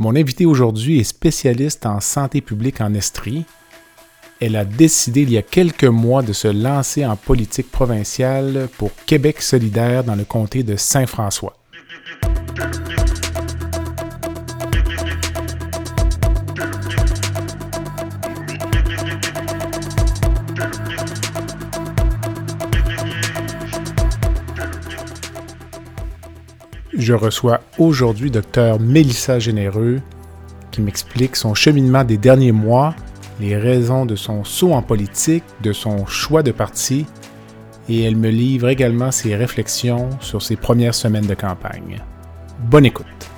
Mon invité aujourd'hui est spécialiste en santé publique en Estrie. Elle a décidé il y a quelques mois de se lancer en politique provinciale pour Québec solidaire dans le comté de Saint-François. Je reçois aujourd'hui Dr Mélissa Généreux qui m'explique son cheminement des derniers mois, les raisons de son saut en politique, de son choix de parti, et elle me livre également ses réflexions sur ses premières semaines de campagne. Bonne écoute.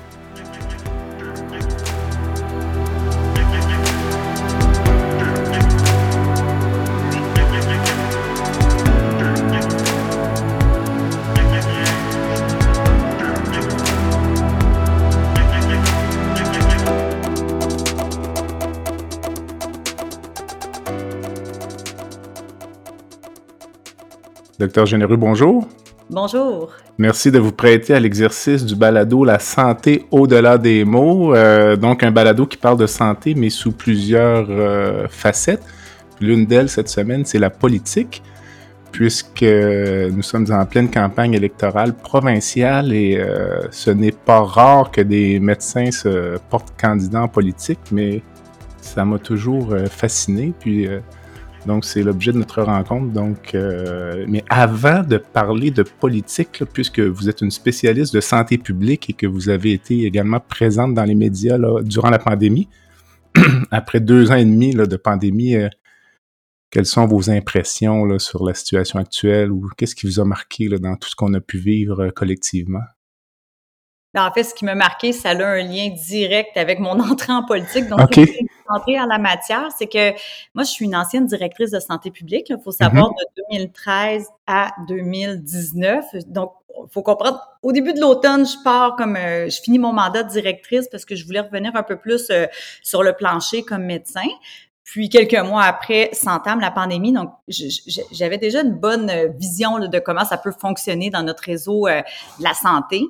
Docteur Généreux, bonjour. Bonjour. Merci de vous prêter à l'exercice du balado La santé au-delà des mots. Euh, donc, un balado qui parle de santé, mais sous plusieurs euh, facettes. L'une d'elles cette semaine, c'est la politique, puisque nous sommes en pleine campagne électorale provinciale et euh, ce n'est pas rare que des médecins se portent candidats en politique, mais ça m'a toujours fasciné. Puis, donc, c'est l'objet de notre rencontre. Euh, mais avant de parler de politique, puisque vous êtes une spécialiste de santé publique et que vous avez été également présente dans les médias durant la pandémie, après deux ans et demi de pandémie, euh, quelles sont vos impressions sur la situation actuelle ou qu'est-ce qui vous a marqué dans tout ce qu'on a pu vivre euh, collectivement? En fait, ce qui m'a marqué, ça a un lien direct avec mon entrée en politique. Donc, entrée en la matière, c'est que moi, je suis une ancienne directrice de santé publique. Il faut savoir mm-hmm. de 2013 à 2019. Donc, il faut comprendre, au début de l'automne, je pars comme, euh, je finis mon mandat de directrice parce que je voulais revenir un peu plus euh, sur le plancher comme médecin. Puis quelques mois après s'entame la pandémie, donc j'avais déjà une bonne vision de comment ça peut fonctionner dans notre réseau euh, de la santé.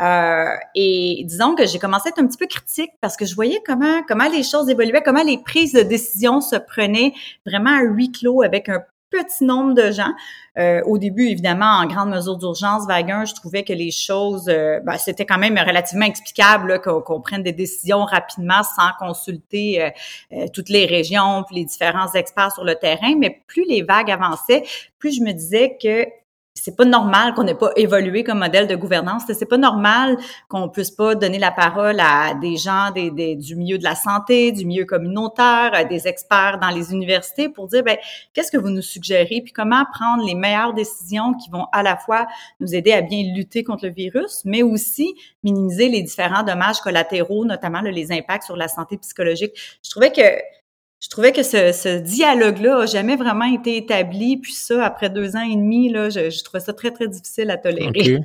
Euh, et disons que j'ai commencé à être un petit peu critique parce que je voyais comment comment les choses évoluaient, comment les prises de décision se prenaient vraiment à huis clos avec un petit nombre de gens. Euh, au début, évidemment, en grande mesure d'urgence, vague 1, je trouvais que les choses, euh, ben, c'était quand même relativement explicable qu'on prenne des décisions rapidement sans consulter euh, toutes les régions, puis les différents experts sur le terrain. Mais plus les vagues avançaient, plus je me disais que c'est pas normal qu'on n'ait pas évolué comme modèle de gouvernance. C'est pas normal qu'on puisse pas donner la parole à des gens des, du milieu de la santé, du milieu communautaire, à des experts dans les universités pour dire ben qu'est-ce que vous nous suggérez? Puis comment prendre les meilleures décisions qui vont à la fois nous aider à bien lutter contre le virus, mais aussi minimiser les différents dommages collatéraux, notamment les impacts sur la santé psychologique. Je trouvais que je trouvais que ce, dialogue-là a jamais vraiment été établi. Puis ça, après deux ans et demi, là, je, trouvais ça très, très difficile à tolérer.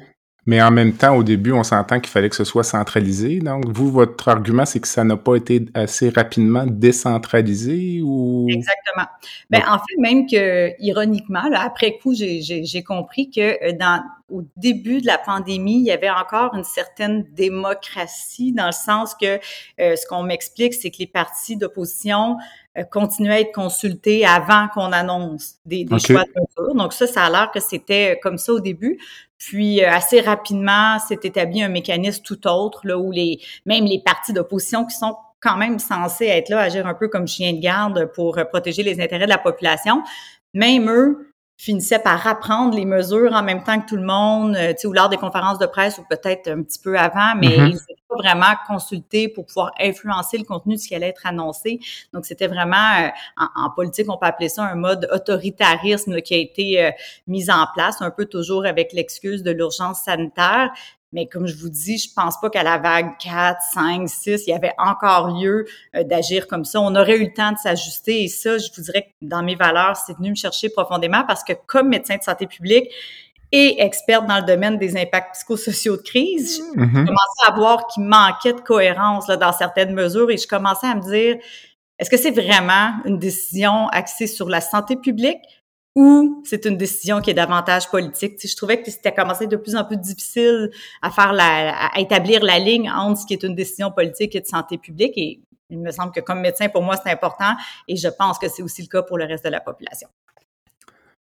Mais en même temps, au début, on s'entend qu'il fallait que ce soit centralisé. Donc, vous, votre argument, c'est que ça n'a pas été assez rapidement décentralisé ou... Exactement. Ben, en fait, même que, ironiquement, là, après coup, j'ai compris que euh, dans, au début de la pandémie, il y avait encore une certaine démocratie dans le sens que euh, ce qu'on m'explique, c'est que les partis d'opposition euh, continuaient à être consultés avant qu'on annonce des, choix de mesures. Donc ça, ça a l'air que c'était comme ça au début. Puis euh, assez rapidement, s'est établi un mécanisme tout autre là où les même les partis d'opposition qui sont quand même censés être là, agir un peu comme chien de garde pour euh, protéger les intérêts de la population. Même eux finissaient par apprendre les mesures en même temps que tout le monde, euh, tu sais, ou lors des conférences de presse ou peut-être un petit peu avant, mais mm-hmm. ils n'étaient pas vraiment consulté pour pouvoir influencer le contenu de ce qui allait être annoncé. Donc, c'était vraiment, euh, en, politique, on peut appeler ça un mode autoritarisme qui a été euh, mis en place, un peu toujours avec l'excuse de l'urgence sanitaire. Mais comme je vous dis, je pense pas qu'à la vague 4, 5, 6, il y avait encore lieu euh, d'agir comme ça. On aurait eu le temps de s'ajuster et ça, je vous dirais que dans mes valeurs, c'est venu me chercher profondément parce que comme médecin de santé publique, et experte dans le domaine des impacts psychosociaux de crise, je mm-hmm. commençais à voir qu'il manquait de cohérence là, dans certaines mesures et je commençais à me dire, est-ce que c'est vraiment une décision axée sur la santé publique ou c'est une décision qui est davantage politique? je trouvais que c'était commencé de plus en plus difficile à faire à établir la ligne entre ce qui est une décision politique et de santé publique et il me semble que comme médecin, pour moi, c'est important et je pense que c'est aussi le cas pour le reste de la population.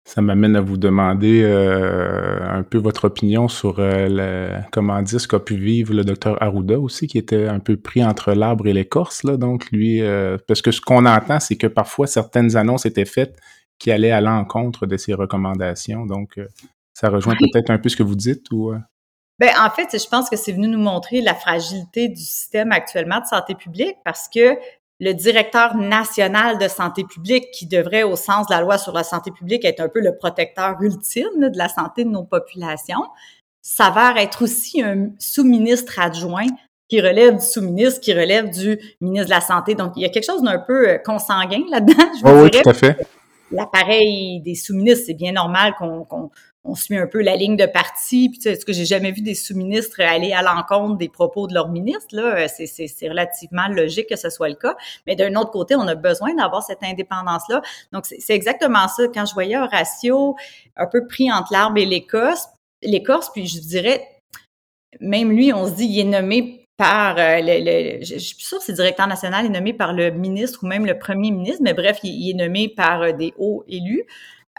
Ça m'amène à vous demander euh, un peu votre opinion sur euh, comment dire ce qu'a pu vivre le docteur Arruda aussi, qui était un peu pris entre l'arbre et l'écorce. Donc, lui, euh, parce que ce qu'on entend, c'est que parfois certaines annonces étaient faites qui allaient à l'encontre de ses recommandations. Donc, ça rejoint peut-être un peu ce que vous dites ou. Ben, en fait, je pense que c'est venu nous montrer la fragilité du système actuellement de santé publique parce que le directeur national de santé publique, qui devrait, au sens de la loi sur la santé publique, être un peu le protecteur ultime de la santé de nos populations, s'avère être aussi un sous-ministre adjoint qui relève du sous-ministre, qui relève du ministre de la Santé. Donc, il y a quelque chose d'un peu euh, consanguin là-dedans, je vous oui, tout à fait. L'appareil des sous-ministres, c'est bien normal qu'on on suit un peu la ligne de parti. Puis, tu sais, ce que j'ai jamais vu des sous-ministres aller à l'encontre des propos de leur ministre. Là, c'est relativement logique que ce soit le cas. Mais d'un autre côté, on a besoin d'avoir cette indépendance-là. Donc, c'est exactement ça. Quand je voyais Horatio un peu pris entre l'arbre et l'écorce, l'écorce, puis je dirais, même lui, on se dit, il est nommé par euh, le, je, suis sûre que c'est directeur national est nommé par le ministre ou même le premier ministre, mais bref, il, est nommé par euh, des hauts élus.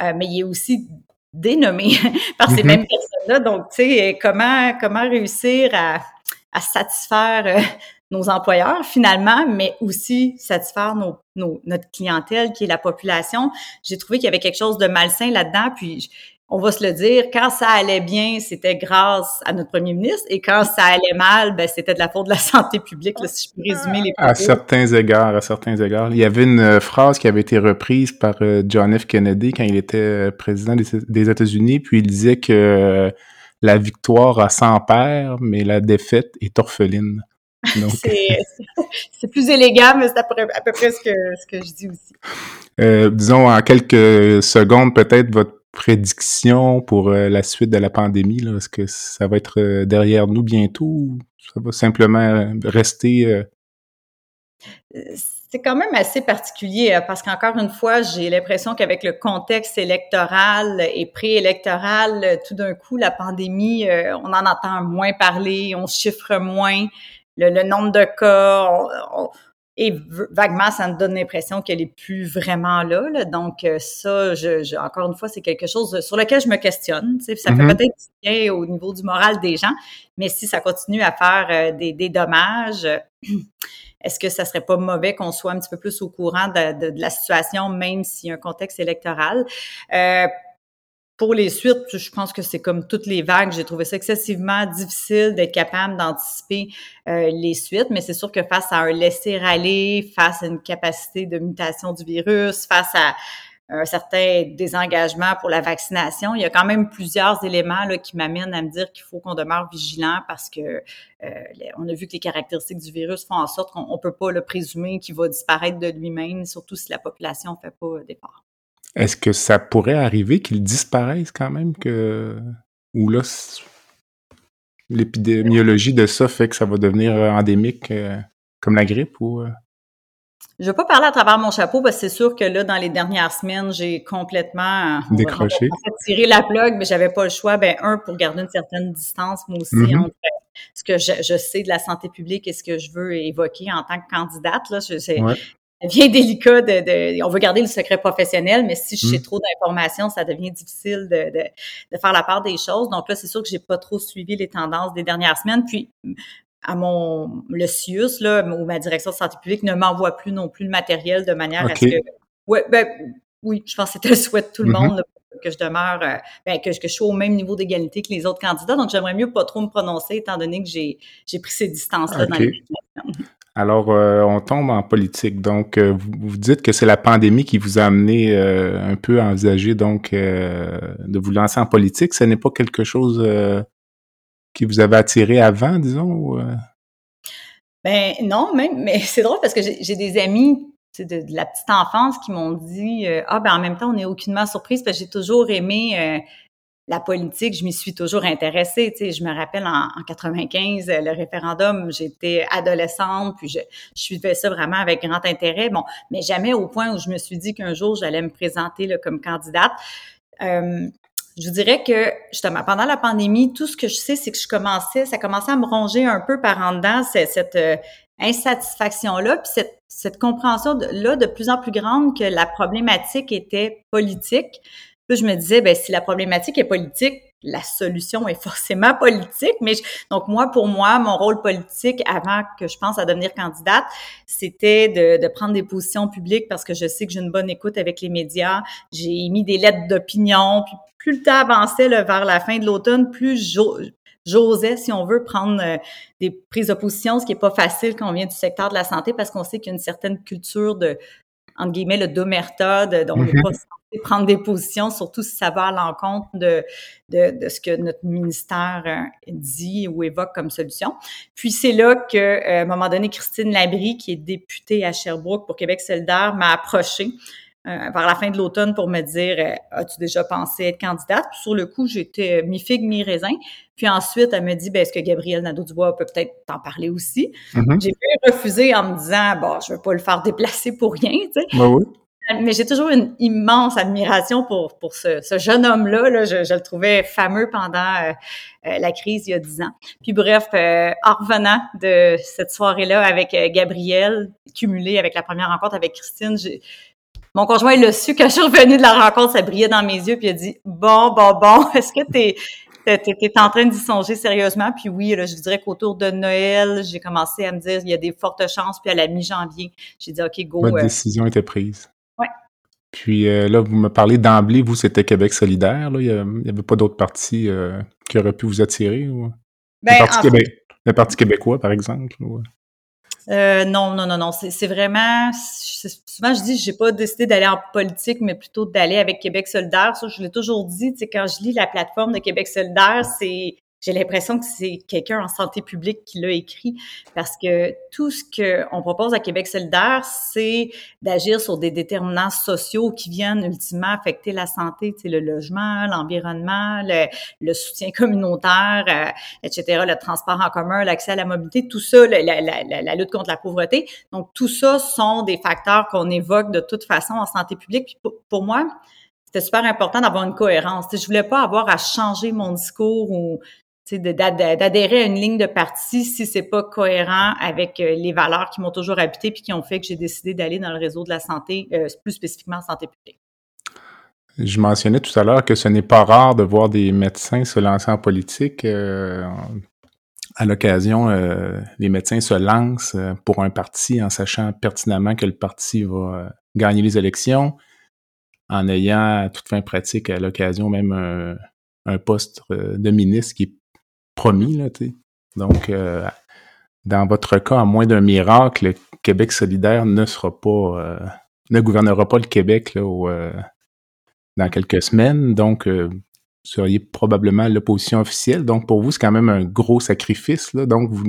mais il est aussi dénommés par ces mm-hmm. mêmes personnes-là. Donc, tu sais, comment, comment réussir à, à satisfaire euh, nos employeurs finalement, mais aussi satisfaire nos, nos, notre clientèle qui est la population? J'ai trouvé qu'il y avait quelque chose de malsain là-dedans. Puis on va se le dire, quand ça allait bien, c'était grâce à notre premier ministre, et quand ça allait mal, ben, c'était de la faute de la santé publique, si je peux résumer les propos. À certains égards, à certains égards. Il y avait une euh, phrase qui avait été reprise par euh, John F. Kennedy quand il était euh, président des, États-Unis, puis il disait que la victoire a 100 pères, mais la défaite est orpheline. c'est plus élégant, mais c'est à, peu près ce que, ce que je dis aussi. disons en quelques secondes, peut-être votre prédiction pour euh, la suite de la pandémie? Est-ce que ça va être euh, derrière nous bientôt ou ça va simplement euh, rester? C'est quand même assez particulier parce qu'encore une fois, j'ai l'impression qu'avec le contexte électoral et préélectoral, tout d'un coup, la pandémie, on en entend moins parler, on chiffre moins le, nombre de cas, et vaguement, ça me donne l'impression qu'elle est plus vraiment là. Donc, euh, ça, je, encore une fois, c'est quelque chose sur lequel je me questionne. Ça fait mm-hmm. peut-être bien au niveau du moral des gens, mais si ça continue à faire euh, des, des, dommages, est-ce que ça serait pas mauvais qu'on soit un petit peu plus au courant de, de, la situation, même s'il y a un contexte électoral? Euh, pour les suites, je pense que c'est comme toutes les vagues. J'ai trouvé ça excessivement difficile d'être capable d'anticiper euh, les suites, mais c'est sûr que face à un laisser-aller, face à une capacité de mutation du virus, face à un certain désengagement pour la vaccination, il y a quand même plusieurs éléments là, qui m'amènent à me dire qu'il faut qu'on demeure vigilant parce que euh, on a vu que les caractéristiques du virus font en sorte qu'on ne peut pas le présumer qu'il va disparaître de lui-même, surtout si la population ne fait pas d'efforts. Est-ce que ça pourrait arriver qu'il disparaisse quand même que ou là l'épidémiologie de ça fait que ça va devenir euh, endémique euh, comme la grippe ou euh? Je vais pas parler à travers mon chapeau parce que c'est sûr que là, dans les dernières semaines, j'ai complètement décroché. tiré la plug, mais j'avais pas le choix. Ben, un, pour garder une certaine distance, moi aussi, mm-hmm. entre ce que je, sais de la santé publique et ce que je veux évoquer en tant que candidate. Là, je, devient délicat de, on veut garder le secret professionnel, mais si j'ai mmh. trop d'informations, ça devient difficile de, de, de, faire la part des choses. Donc là, c'est sûr que j'ai pas trop suivi les tendances des dernières semaines. Puis à mon le CIUS, là, ou ma direction de santé publique ne m'envoie plus non plus le matériel de manière à ce que. Ouais, ben, oui, je pense que c'était le souhait de tout le mmh monde que je demeure, euh, ben, que, que je sois au même niveau d'égalité que les autres candidats. Donc, j'aimerais mieux pas trop me prononcer étant donné que j'ai pris ces distances-là dans les alors, euh, on tombe en politique. Donc, euh, vous, dites que c'est la pandémie qui vous a amené un peu à envisager donc de vous lancer en politique. Ce n'est pas quelque chose qui vous avait attiré avant, disons? Ben non, même, mais c'est drôle parce que j'ai des amis de, la petite enfance qui m'ont dit euh, Ah, ben en même temps, on n'est aucunement surprise parce que j'ai toujours aimé euh, la politique, je m'y suis toujours intéressée. Tu sais, je me rappelle en, 95, euh, le référendum, j'étais adolescente, puis je, suivais ça vraiment avec grand intérêt. Bon, mais jamais au point où je me suis dit qu'un jour j'allais me présenter là, comme candidate. je vous dirais que justement pendant la pandémie, tout ce que je sais, c'est que je commençais, ça commençait à me ronger un peu par en dedans cette, cette insatisfaction-là, puis cette, cette compréhension-là de plus en plus grande que la problématique était politique. Puis je me disais, ben si la problématique est politique, la solution est forcément politique. Mais donc moi, pour moi, mon rôle politique avant que je pense à devenir candidate, c'était de, de prendre des positions publiques parce que je sais que j'ai une bonne écoute avec les médias. J'ai émis des lettres d'opinion. Puis plus le temps avançait vers la fin de l'automne, plus j'osais, si on veut, prendre euh, des prises de position, ce qui est pas facile quand on vient du secteur de la santé parce qu'on sait qu'il y a une certaine culture de, entre guillemets, le domerta, de, dont on n'est prendre des positions, surtout si ça va à l'encontre de, de, de, ce que notre ministère euh, dit ou évoque comme solution. Puis c'est là que, euh, à un moment donné, Christine Labrie, qui est députée à Sherbrooke pour Québec solidaire, m'a approchée euh, vers la fin de l'automne pour me dire euh, As-tu déjà pensé être candidate? Puis sur le coup, j'étais mi-figue, mi-raisin. Puis ensuite, elle me dit ben, Est-ce que Gabriel Nadeau-Dubois peut peut-être t'en parler aussi? Mm-hmm. J'ai pu refuser en me disant Bon, je ne veux pas le faire déplacer pour rien. Tu sais. Ben oui. Mais j'ai toujours une immense admiration pour, pour ce, ce jeune homme-là. Je, je, le trouvais fameux pendant euh, la crise il y a dix ans. Puis bref, en revenant de cette soirée-là avec Gabriel, cumulé avec la première rencontre avec Christine, j'ai mon conjoint, il a su quand je suis revenue de la rencontre, ça brillait dans mes yeux, puis il a dit Bon, bon, bon, est-ce que tu es, en train d'y songer sérieusement? Puis oui, là, je dirais qu'autour de Noël, j'ai commencé à me dire il y a des fortes chances, puis à la mi-janvier, j'ai dit OK, go. Votre euh, décision était prise. Puis euh, là, vous me parlez d'emblée, vous, c'était Québec solidaire. Là. Il n'y avait pas d'autres partis euh, qui auraient pu vous attirer? Ou... Ben, le, Parti le Parti québécois, par exemple? Ou... Euh, non, non, non, non. C'est vraiment. Souvent, je dis, j'ai pas décidé d'aller en politique, mais plutôt d'aller avec Québec solidaire. Ça, je l'ai toujours dit. Tu sais, quand je lis la plateforme de Québec solidaire, c'est j'ai l'impression que c'est quelqu'un en santé publique qui l'a écrit parce que tout ce qu'on propose à Québec solidaire, c'est d'agir sur des déterminants sociaux qui viennent ultimement affecter la santé, tu sais, le logement, l'environnement, le, soutien communautaire, euh, etc., le transport en commun, l'accès à la mobilité, tout ça, la, lutte contre la pauvreté. Donc, tout ça sont des facteurs qu'on évoque de toute façon en santé publique. pour, pour moi, c'était super important d'avoir une cohérence. Je voulais pas avoir à changer mon discours ou d'adhérer à une ligne de parti si c'est pas cohérent avec euh, les valeurs qui m'ont toujours habité puis qui ont fait que j'ai décidé d'aller dans le réseau de la santé, euh, plus spécifiquement en santé publique. Je mentionnais tout à l'heure que ce n'est pas rare de voir des médecins se lancer en politique. Euh, à l'occasion, les médecins se lancent pour un parti en sachant pertinemment que le parti va gagner les élections, en ayant à toute fin pratique à l'occasion même un, un poste de ministre qui est promis, là, tu Donc, euh, dans votre cas, à moins d'un miracle, le Québec solidaire ne sera pas, euh, ne gouvernera pas le Québec là, euh, dans quelques semaines. Donc, vous seriez probablement l'opposition officielle. Donc, pour vous, c'est quand même un gros sacrifice. Là. Donc, vous,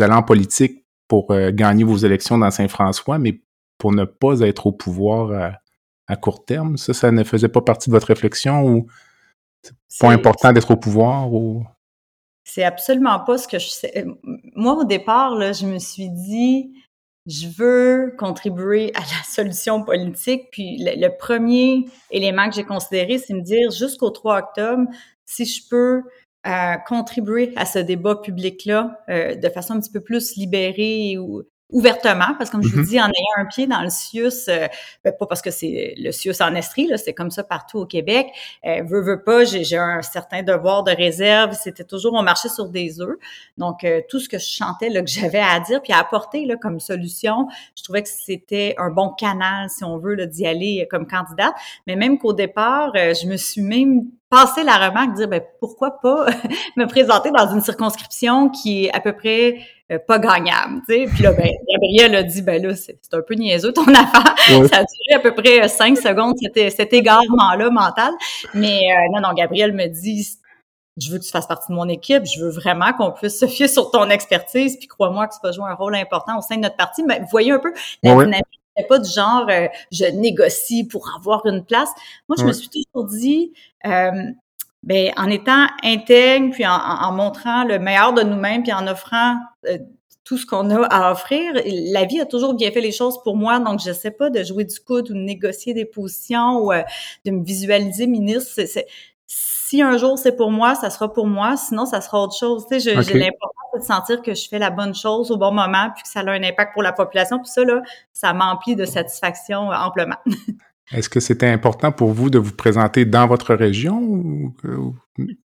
allez en politique pour gagner vos élections dans Saint-François, mais pour ne pas être au pouvoir à, court terme. Ça, ça ne faisait pas partie de votre réflexion ou c'est pas important d'être au pouvoir ou c'est absolument pas ce que je sais. Euh, moi, au départ, là, je me suis dit, je veux contribuer à la solution politique. Puis le, premier élément que j'ai considéré, c'est me dire jusqu'au 3 octobre, si je peux euh, contribuer à ce débat public-là euh, de façon un petit peu plus libérée ou, ouvertement, parce que comme je vous Mhm. dis, en ayant un pied dans le CIUS, euh, ben, pas parce que c'est le CIUS en Estrie, là, c'est comme ça partout au Québec. Euh, veux, veux pas, j'ai j'ai un certain devoir de réserve. C'était toujours, on marchait sur des œufs. Donc, euh, tout ce que je chantais, là, que j'avais à dire, puis à apporter là, comme solution, je trouvais que c'était un bon canal, si on veut, là, d'y aller euh, comme candidate. Mais même qu'au départ, euh, je me suis même passé la remarque de dire, ben, pourquoi pas me présenter dans une circonscription qui est à peu près euh, pas gagnable, tu sais. Puis là, ben, Gabriel a dit, ben là, c'est un peu niaiseux ton affaire. Ouais. Ça a duré à peu près euh, cinq secondes, cet, cet égarement-là mental. Mais euh, non, non, Gabriel me dit, je veux que tu fasses partie de mon équipe, je veux vraiment qu'on puisse se fier sur ton expertise, puis crois-moi que tu vas jouer un rôle important au sein de notre parti. Mais vous voyez un peu, la Ouais, dynamique n'est pas du genre, euh, je négocie pour avoir une place. Moi, je me suis toujours dit, euh, ben, en étant intègre, puis en, en- montrant le meilleur de nous-mêmes, puis en offrant euh, tout ce qu'on a à offrir, la vie a toujours bien fait les choses pour moi, donc je sais pas de jouer du coude ou de négocier des positions ou euh, de me visualiser ministre. C'est- c'est- si un jour c'est pour moi, ça sera pour moi, sinon ça sera autre chose. Tu sais, j'ai l'importance de sentir que je fais la bonne chose au bon moment, puis que ça a un impact pour la population, puis ça là, ça m'emplit de satisfaction amplement. Est-ce que c'était important pour vous de vous présenter dans votre région ou, ou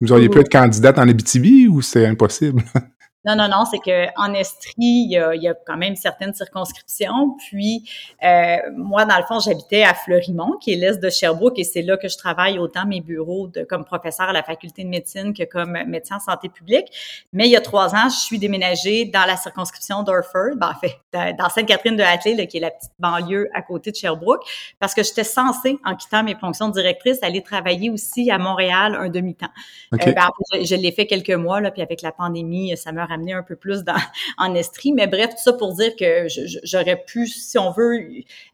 vous auriez pu être candidate en Abitibi ou c'est impossible? Non, non, non, c'est que en Estrie, il y a, il y a quand même certaines circonscriptions. Puis euh, moi, dans le fond, j'habitais à Fleurimont, qui est l'est de Sherbrooke, et c'est là que je travaille autant mes bureaux de comme professeur à la faculté de médecine que comme médecin en santé publique. Mais il y a trois ans, je suis déménagée dans la circonscription d'Orford, ben, en fait, dans dans Sainte-Catherine-de-Hatley, là, qui est la petite banlieue à côté de Sherbrooke, parce que j'étais censée, en quittant mes fonctions de directrice, aller travailler aussi à Montréal un demi-temps. Euh, ben, je, je l'ai fait quelques mois, là, puis avec la pandémie, ça m'a ramené un peu plus dans, en Estrie. Mais bref, tout ça pour dire que j'aurais pu, si on veut,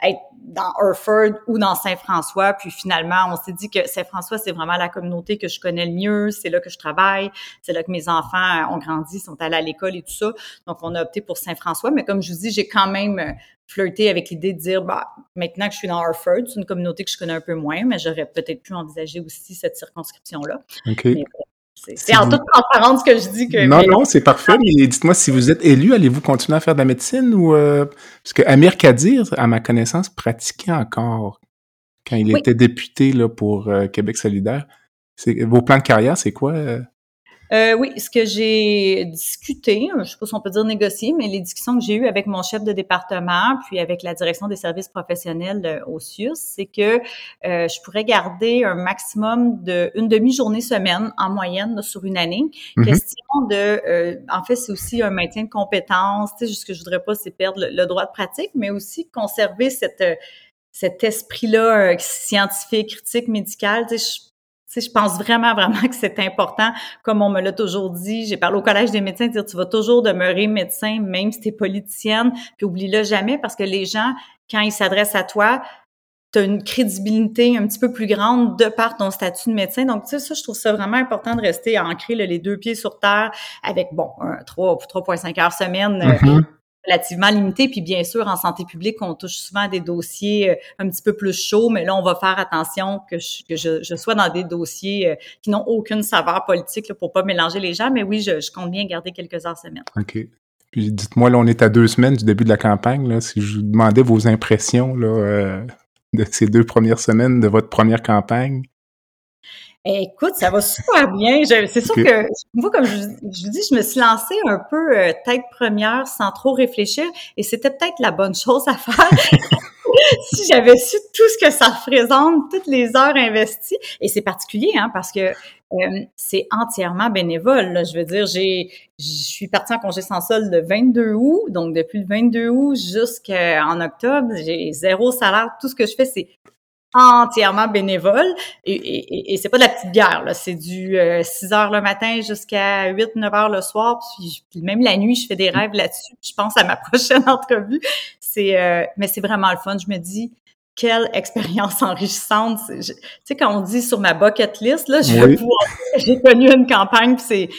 être dans Hereford ou dans Saint-François. Puis finalement, on s'est dit que Saint-François, c'est vraiment la communauté que je connais le mieux. C'est là que je travaille. C'est là que mes enfants ont grandi, sont allés à l'école et tout ça. Donc, on a opté pour Saint-François. Mais comme je vous dis, j'ai quand même euh, flirté avec l'idée de dire, bah, maintenant que je suis dans Hereford, c'est une communauté que je connais un peu moins, mais j'aurais peut-être pu envisager aussi cette circonscription-là. OK. Mais bon, c'est en toute transparence que je dis que. Non, mais non, c'est parfait, mais dites-moi, si vous êtes élu, allez-vous continuer à faire de la médecine ou... euh, parce que Amir Kadir, à ma connaissance, pratiquait encore quand il Oui. était député là, pour euh, Québec solidaire. Vos plans de carrière, c'est quoi? euh? Euh, oui, ce que j'ai discuté, je sais pas si on peut dire négocier, mais les discussions que j'ai eues avec mon chef de département, puis avec la direction des services professionnels euh, au CIUS, c'est que euh, je pourrais garder un maximum de une demi-journée semaine en moyenne là, sur une année. Mhm. Question de, euh, en fait, c'est aussi un maintien de compétences. Tu sais, ce que je voudrais pas, c'est perdre le, le droit de pratique, mais aussi conserver cette euh, cet esprit-là euh, scientifique, critique, médical. Tu sais, je, sais, je pense vraiment, vraiment que c'est important. Comme on me l'a toujours dit, j'ai parlé au Collège des médecins, dire tu vas toujours demeurer médecin, même si tu es politicienne, puis oublie-le jamais, parce que les gens, quand ils s'adressent à toi, tu as une crédibilité un petit peu plus grande de par ton statut de médecin. Donc, tu sais, ça, je trouve ça vraiment important de rester ancré là, les deux pieds sur terre avec, bon, un 3, 3,5 heures semaine. euh, Mhm. Relativement limité. Puis bien sûr, en santé publique, on touche souvent à des dossiers euh, un petit peu plus chauds, mais là, on va faire attention que je, que je, je sois dans des dossiers euh, qui n'ont aucune saveur politique là, pour pas mélanger les gens. Mais oui, je, je compte bien garder quelques heures semaine. OK. Puis dites-moi, là, on est à deux semaines du début de la campagne. Là, si je vous demandais vos impressions là, euh, de ces deux premières semaines de votre première campagne. Écoute, ça va super bien. C'est sûr que moi, comme je, je vous dis, je me suis lancée un peu euh, tête première sans trop réfléchir et c'était peut-être la bonne chose à faire. si j'avais su tout ce que ça représente, toutes les heures investies, et c'est particulier, hein, parce que euh, c'est entièrement bénévole. là. Je veux dire, j'ai, je suis partie en congé sans solde le 22 août, donc depuis le 22 août jusqu'en octobre, j'ai zéro salaire. Tout ce que je fais, c'est entièrement bénévole. Et, et, et- c'est pas de la petite bière là. C'est du euh, 6 heures le matin jusqu'à 8 9 heures le soir. Puis, puis même la nuit je fais des rêves là-dessus. Je pense à ma prochaine entrevue. C'est euh, mais c'est vraiment le fun. Je me dis quelle expérience enrichissante. Tu sais quand on dit sur ma bucket list là Oui. j'ai connu une campagne c'est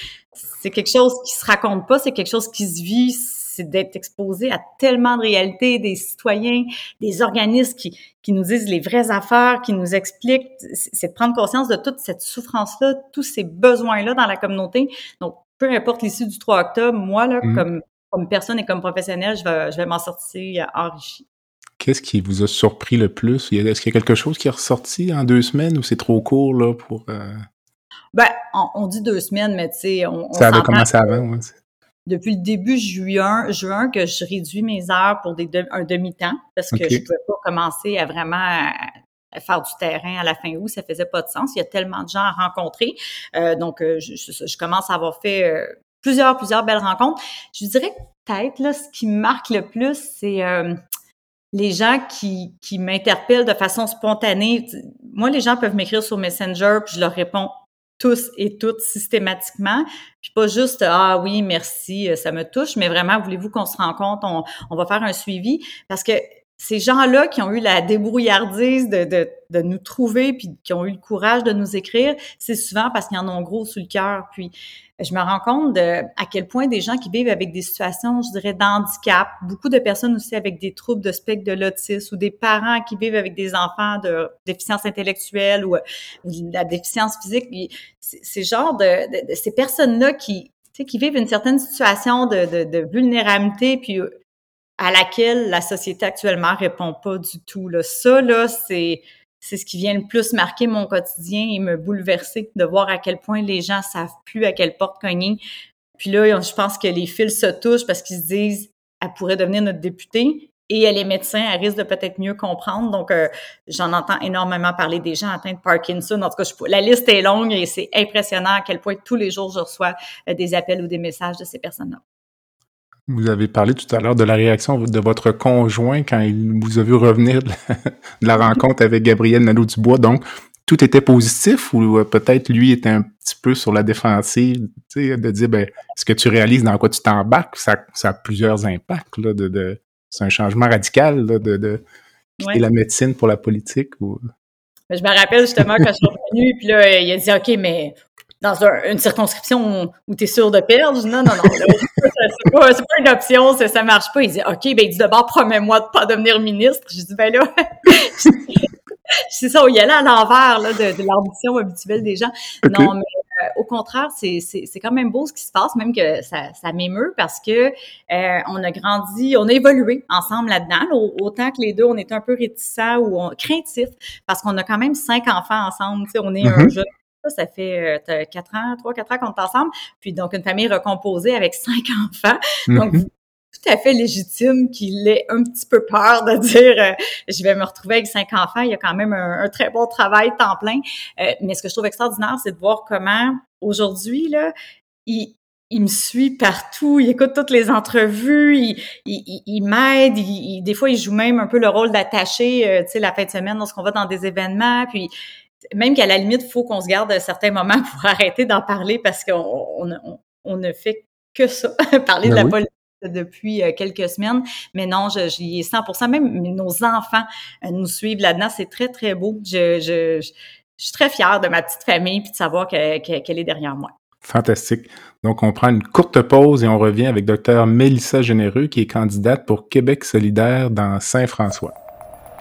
c'est quelque chose qui se raconte pas. C'est quelque chose qui se vit c'est d'être exposé à tellement de réalités des citoyens des organismes qui qui nous disent les vraies affaires, qui nous expliquent, c'est de prendre conscience de toute cette souffrance-là, tous ces besoins-là dans la communauté. Donc, peu importe l'issue du 3 octobre, moi, là, Mhm. comme comme personne et comme professionnel, je vais, je vais m'en sortir enrichi. Qu'est-ce qui vous a surpris le plus? Est-ce qu'il y a quelque chose qui est ressorti en deux semaines ou c'est trop court là, pour. Euh? Ben, on, dit deux semaines, mais tu sais, on, Ça avait commencé avant, oui. Depuis le début juin, juin que je réduis mes heures pour des un demi-temps parce que je ne pouvais pas commencer à vraiment faire du terrain à la fin août, ça faisait pas de sens. Il y a tellement de gens à rencontrer. Euh, donc, euh, je, je, commence à avoir fait euh, plusieurs, plusieurs belles rencontres. Je dirais peut-être, là, ce qui me marque le plus, c'est les gens qui, qui m'interpellent de façon spontanée. Moi, les gens peuvent m'écrire sur Messenger, puis je leur réponds tous et toutes systématiquement, puis pas juste ah oui merci ça me touche, mais vraiment voulez-vous qu'on se rencontre, on, on va faire un suivi? Parce que ces gens-là qui ont eu la débrouillardise de, de, de, nous trouver puis qui ont eu le courage de nous écrire, c'est souvent parce qu'ils en ont gros sous le cœur. Puis je me rends compte de à quel point des gens qui vivent avec des situations, je dirais, d'handicap, beaucoup de personnes aussi avec des troubles de spectre de l'autisme ou des parents qui vivent avec des enfants de déficience intellectuelle ou, de la déficience physique. C'est genre de, de, ces personnes-là qui, qui vivent une certaine situation de, de, de vulnérabilité, puis à laquelle la société actuellement répond pas du tout. Là. Ça, là, c'est, c'est ce qui vient le plus marquer mon quotidien et me bouleverser de voir à quel point les gens savent plus à quelle porte cogner. Puis là, je pense que les fils se touchent parce qu'ils se disent, elle pourrait devenir notre députée et elle est médecin, elle risque de peut-être mieux comprendre. Donc, euh, j'en entends énormément parler des gens atteints de Parkinson. En tout cas, la liste est longue et c'est impressionnant à quel point tous les jours je reçois euh, des appels ou des messages de ces personnes-là. Vous avez parlé tout à l'heure de la réaction de votre conjoint quand il vous a vu revenir de la, rencontre avec Gabriel Nadeau-Dubois. Donc, tout était positif ou euh, peut-être lui était un petit peu sur la défensive, de dire, ben, ce que tu réalises dans quoi tu t'embarques, ça, ça a plusieurs impacts. Là, de, de c'est un changement radical là, de, de quitter la médecine pour la politique. Ou... Je me rappelle justement quand je suis revenue, puis là, il a dit, OK, mais dans une circonscription où tu es sûr de perdre. Non, non, non. c'est pas, pas, une option, ça, ça marche pas. Il dit, OK, ben, il dit d'abord, promets-moi de pas devenir ministre. Je dis, ben là, c'est ça, il y a là à l'envers là, de, de l'ambition habituelle des gens. Non, mais euh, au contraire, c'est, quand même beau ce qui se passe, même que ça, ça m'émeut parce que euh, on a grandi, on a évolué ensemble là-dedans. Autant que les deux, on est un peu réticents ou craintifs parce qu'on a quand même cinq enfants ensemble. On est un mm-hmm. jeune ça fait euh, quatre ans, trois, quatre ans qu'on est ensemble. Puis donc, une famille recomposée avec cinq enfants. Donc, mm-hmm. tout à fait légitime qu'il ait un petit peu peur de dire euh, je vais me retrouver avec cinq enfants. Il y a quand même un, très bon travail temps plein. Euh, mais ce que je trouve extraordinaire, c'est de voir comment aujourd'hui, là, il, il me suit partout, il écoute toutes les entrevues, il, il, il m'aide, des fois il joue même un peu le rôle d'attaché, tu sais, la fin de semaine lorsqu'on va dans des événements, puis même qu'à la limite, il faut qu'on se garde à certains moments pour arrêter d'en parler parce qu'on on, ne fait que ça, parler de ben la politique depuis euh, quelques semaines. Mais non, j'y ai 100% Même nos enfants euh, nous suivent là-dedans. C'est très, très beau. Je, je, je, suis très fière de ma petite famille puis de savoir qu'elle est derrière moi. Fantastique. Donc, on prend une courte pause et on revient avec Dr. Mélissa Généreux, qui est candidate pour Québec solidaire dans Saint-François.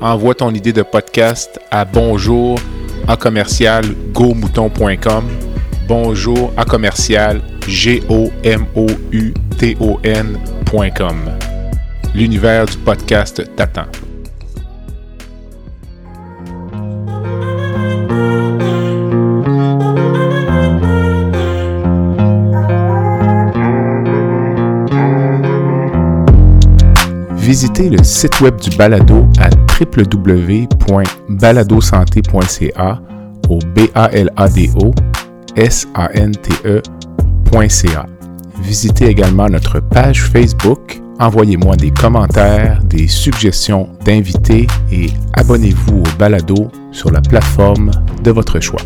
envoie ton idée de podcast à bonjour à commercial gomouton.com. Bonjour à commercial g. L'univers du podcast t'attend. Visitez le site web du balado à www.baladosanté.ca au b a l a d o s a n t e.ca. Visitez également notre page Facebook, envoyez-moi des commentaires, des suggestions d'invités et abonnez-vous au balado sur la plateforme de votre choix.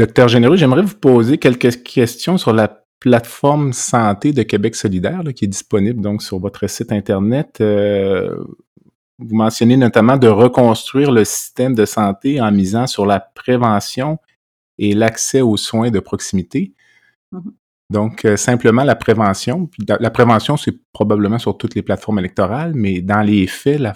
Docteur Généreux, j'aimerais vous poser quelques questions sur la plateforme santé de Québec solidaire qui est disponible donc sur votre site internet. Euh, vous mentionnez notamment de reconstruire le système de santé en misant sur la prévention et l'accès aux soins de proximité. Mm-hmm. Donc, euh, simplement la prévention. La prévention, c'est probablement sur toutes les plateformes électorales, mais dans les faits, la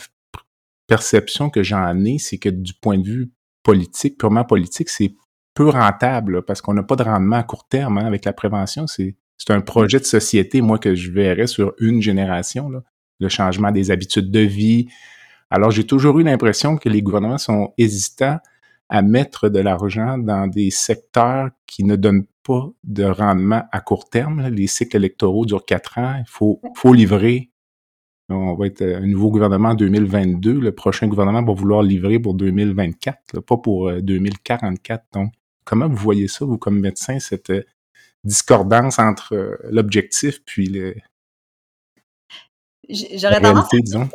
perception que j'en ai, c'est que du point de vue politique, purement politique, c'est peu rentable parce qu'on n'a pas de rendement à court terme hein, avec la prévention. C'est un projet de société, moi, que je verrais sur une génération, le changement des habitudes de vie, alors, j'ai toujours eu l'impression que les gouvernements sont hésitants à mettre de l'argent dans des secteurs qui ne donnent pas de rendement à court terme. Les cycles électoraux durent quatre ans. Il faut, faut livrer. On va être un nouveau gouvernement en 2022. Le prochain gouvernement va vouloir livrer pour 2024, pas pour 2044. Euh, Donc, comment vous voyez ça, vous, comme médecin, cette euh, discordance entre euh, l'objectif puis le, J'aurais tendance disons?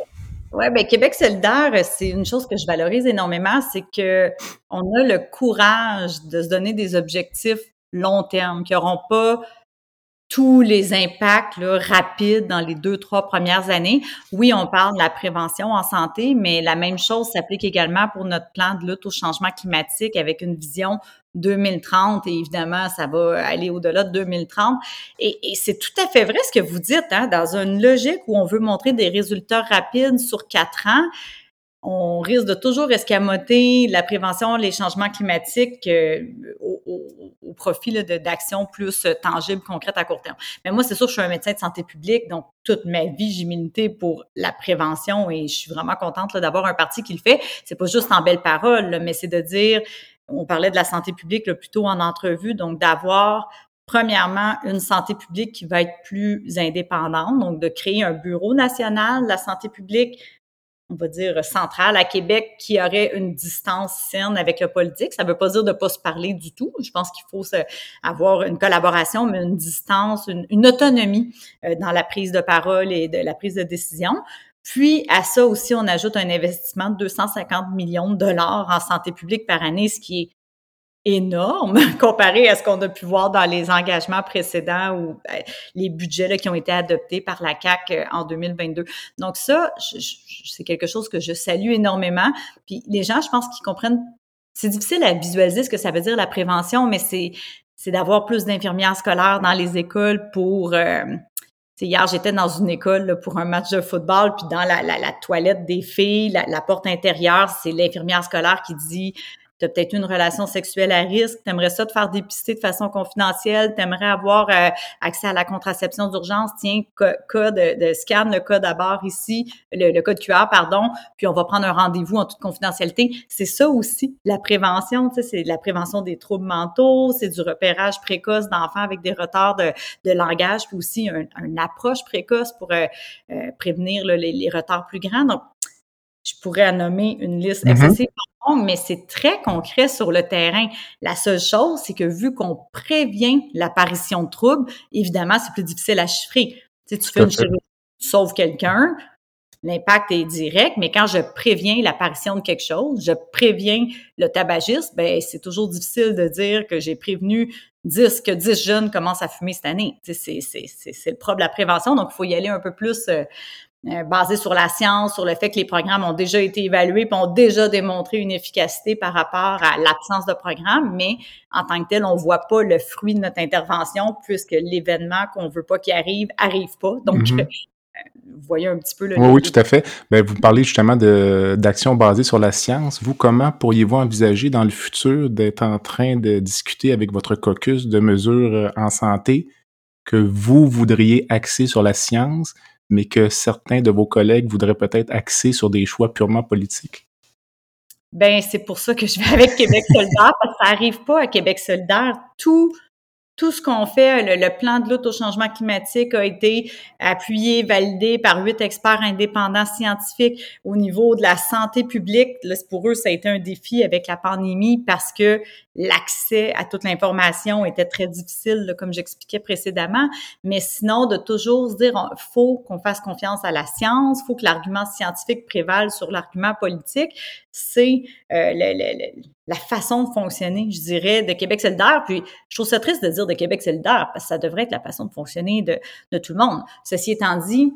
Oui, ben Québec solidaire, c'est une chose que je valorise énormément, c'est que on a le courage de se donner des objectifs long terme, qui n'auront pas tous les impacts là, rapides dans les deux, trois premières années. Oui, on parle de la prévention en santé, mais la même chose s'applique également pour notre plan de lutte au changement climatique avec une vision 2030 et évidemment, ça va aller au-delà de 2030. Et, et c'est tout à fait vrai ce que vous dites, hein, dans une logique où on veut montrer des résultats rapides sur quatre ans on risque de toujours escamoter la prévention, les changements climatiques euh, au, au, profit d'actions plus euh, tangibles, concrètes à court terme. Mais moi, c'est sûr, je suis un médecin de santé publique, donc toute ma vie, j'ai milité pour la prévention et je suis vraiment contente d'avoir un parti qui le fait. C'est pas juste en belles paroles, mais c'est de dire, on parlait de la santé publique le plus tôt en entrevue, donc d'avoir premièrement, une santé publique qui va être plus indépendante, donc de créer un bureau national de la santé publique on va dire, centrale à Québec qui aurait une distance saine avec le politique. Ça ne veut pas dire de ne pas se parler du tout. Je pense qu'il faut avoir une collaboration, mais une distance, une, autonomie euh, dans la prise de parole et de la prise de décision. Puis, à ça aussi, on ajoute un investissement de 250 millions de dollars en santé publique par année, ce qui est énorme comparé à ce qu'on a pu voir dans les engagements précédents ou ben, les budgets qui ont été adoptés par la CAC euh, en 2022. Donc ça, c'est quelque chose que je salue énormément. Puis les gens, je pense qu'ils comprennent. C'est difficile à visualiser ce que ça veut dire la prévention, mais c'est c'est d'avoir plus d'infirmières scolaires dans les écoles pour euh, Hier, j'étais dans une école pour un match de football, puis dans la, la, toilette des filles, la, la porte intérieure, c'est l'infirmière scolaire qui dit tu as peut-être une relation sexuelle à risque, tu aimerais ça te faire dépister de façon confidentielle, tu aimerais avoir euh, accès à la contraception d'urgence, tiens, code de, scan le code à barre ici, le, code QR, pardon, puis on va prendre un rendez-vous en toute confidentialité. C'est ça aussi, la prévention, c'est la prévention des troubles mentaux, c'est du repérage précoce d'enfants avec des retards de, de langage, puis aussi une approche précoce pour euh, euh, prévenir les, les, retards plus grands. Donc, je pourrais nommer une liste mm-hmm. excessive mais c'est très concret sur le terrain. La seule chose, c'est que vu qu'on prévient l'apparition de troubles, évidemment, c'est plus difficile à chiffrer. Tu, sais, tu fais une chirurgie, tu sauves quelqu'un, l'impact est direct, mais quand je préviens l'apparition de quelque chose, je préviens le tabagisme, ben c'est toujours difficile de dire que j'ai prévenu 10 que 10 jeunes commencent à fumer cette année. C'est le problème de la prévention, donc il faut y aller un peu plus euh, euh, basé sur la science, sur le fait que les programmes ont déjà été évalués et ont déjà démontré une efficacité par rapport à l'absence de programme, mais en tant que tel, on voit pas le fruit de notre intervention puisque l'événement qu'on veut pas qu'il arrive arrive pas. Donc, mm-hmm. euh, vous voyez un petit peu le. Oui, oui, tout à fait. Vous parlez justement d'actions basées sur la science. Vous, comment pourriez-vous envisager dans le futur d'être en train de discuter avec votre caucus de mesures euh, en santé que vous voudriez axer sur la science? Mais que certains de vos collègues voudraient peut-être axer sur des choix purement politiques? Ben, c'est pour ça que je vais avec Québec solidaire, parce que ça arrive pas à Québec solidaire. Tout, tout ce qu'on fait, le, plan de lutte au changement climatique a été appuyé, validé par huit experts indépendants scientifiques au niveau de la santé publique. Là, pour eux, ça a été un défi avec la pandémie parce que l'accès à toute l'information était très difficile, comme j'expliquais précédemment. Mais sinon, de toujours se dire, il faut qu'on fasse confiance à la science, faut que l'argument scientifique prévale sur l'argument politique, c'est euh, la façon de fonctionner, je dirais, de Québec solidaire. Puis, je trouve ça triste de dire de Québec solidaire parce que ça devrait être la façon de fonctionner de, de tout le monde. Ceci étant dit,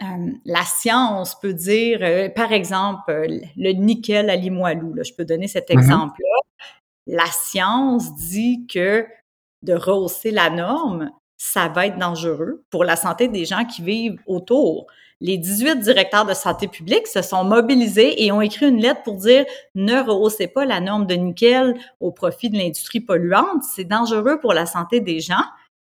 euh, la science peut dire, euh, par exemple, le nickel à Limoilou. Là, je peux donner cet mm-hmm. La science dit que de rehausser la norme, ça va être dangereux pour la santé des gens qui vivent autour les 18 directeurs de santé publique se sont mobilisés et ont écrit une lettre pour dire ne rehaussez pas la norme de nickel au profit de l'industrie polluante, c'est dangereux pour la santé des gens.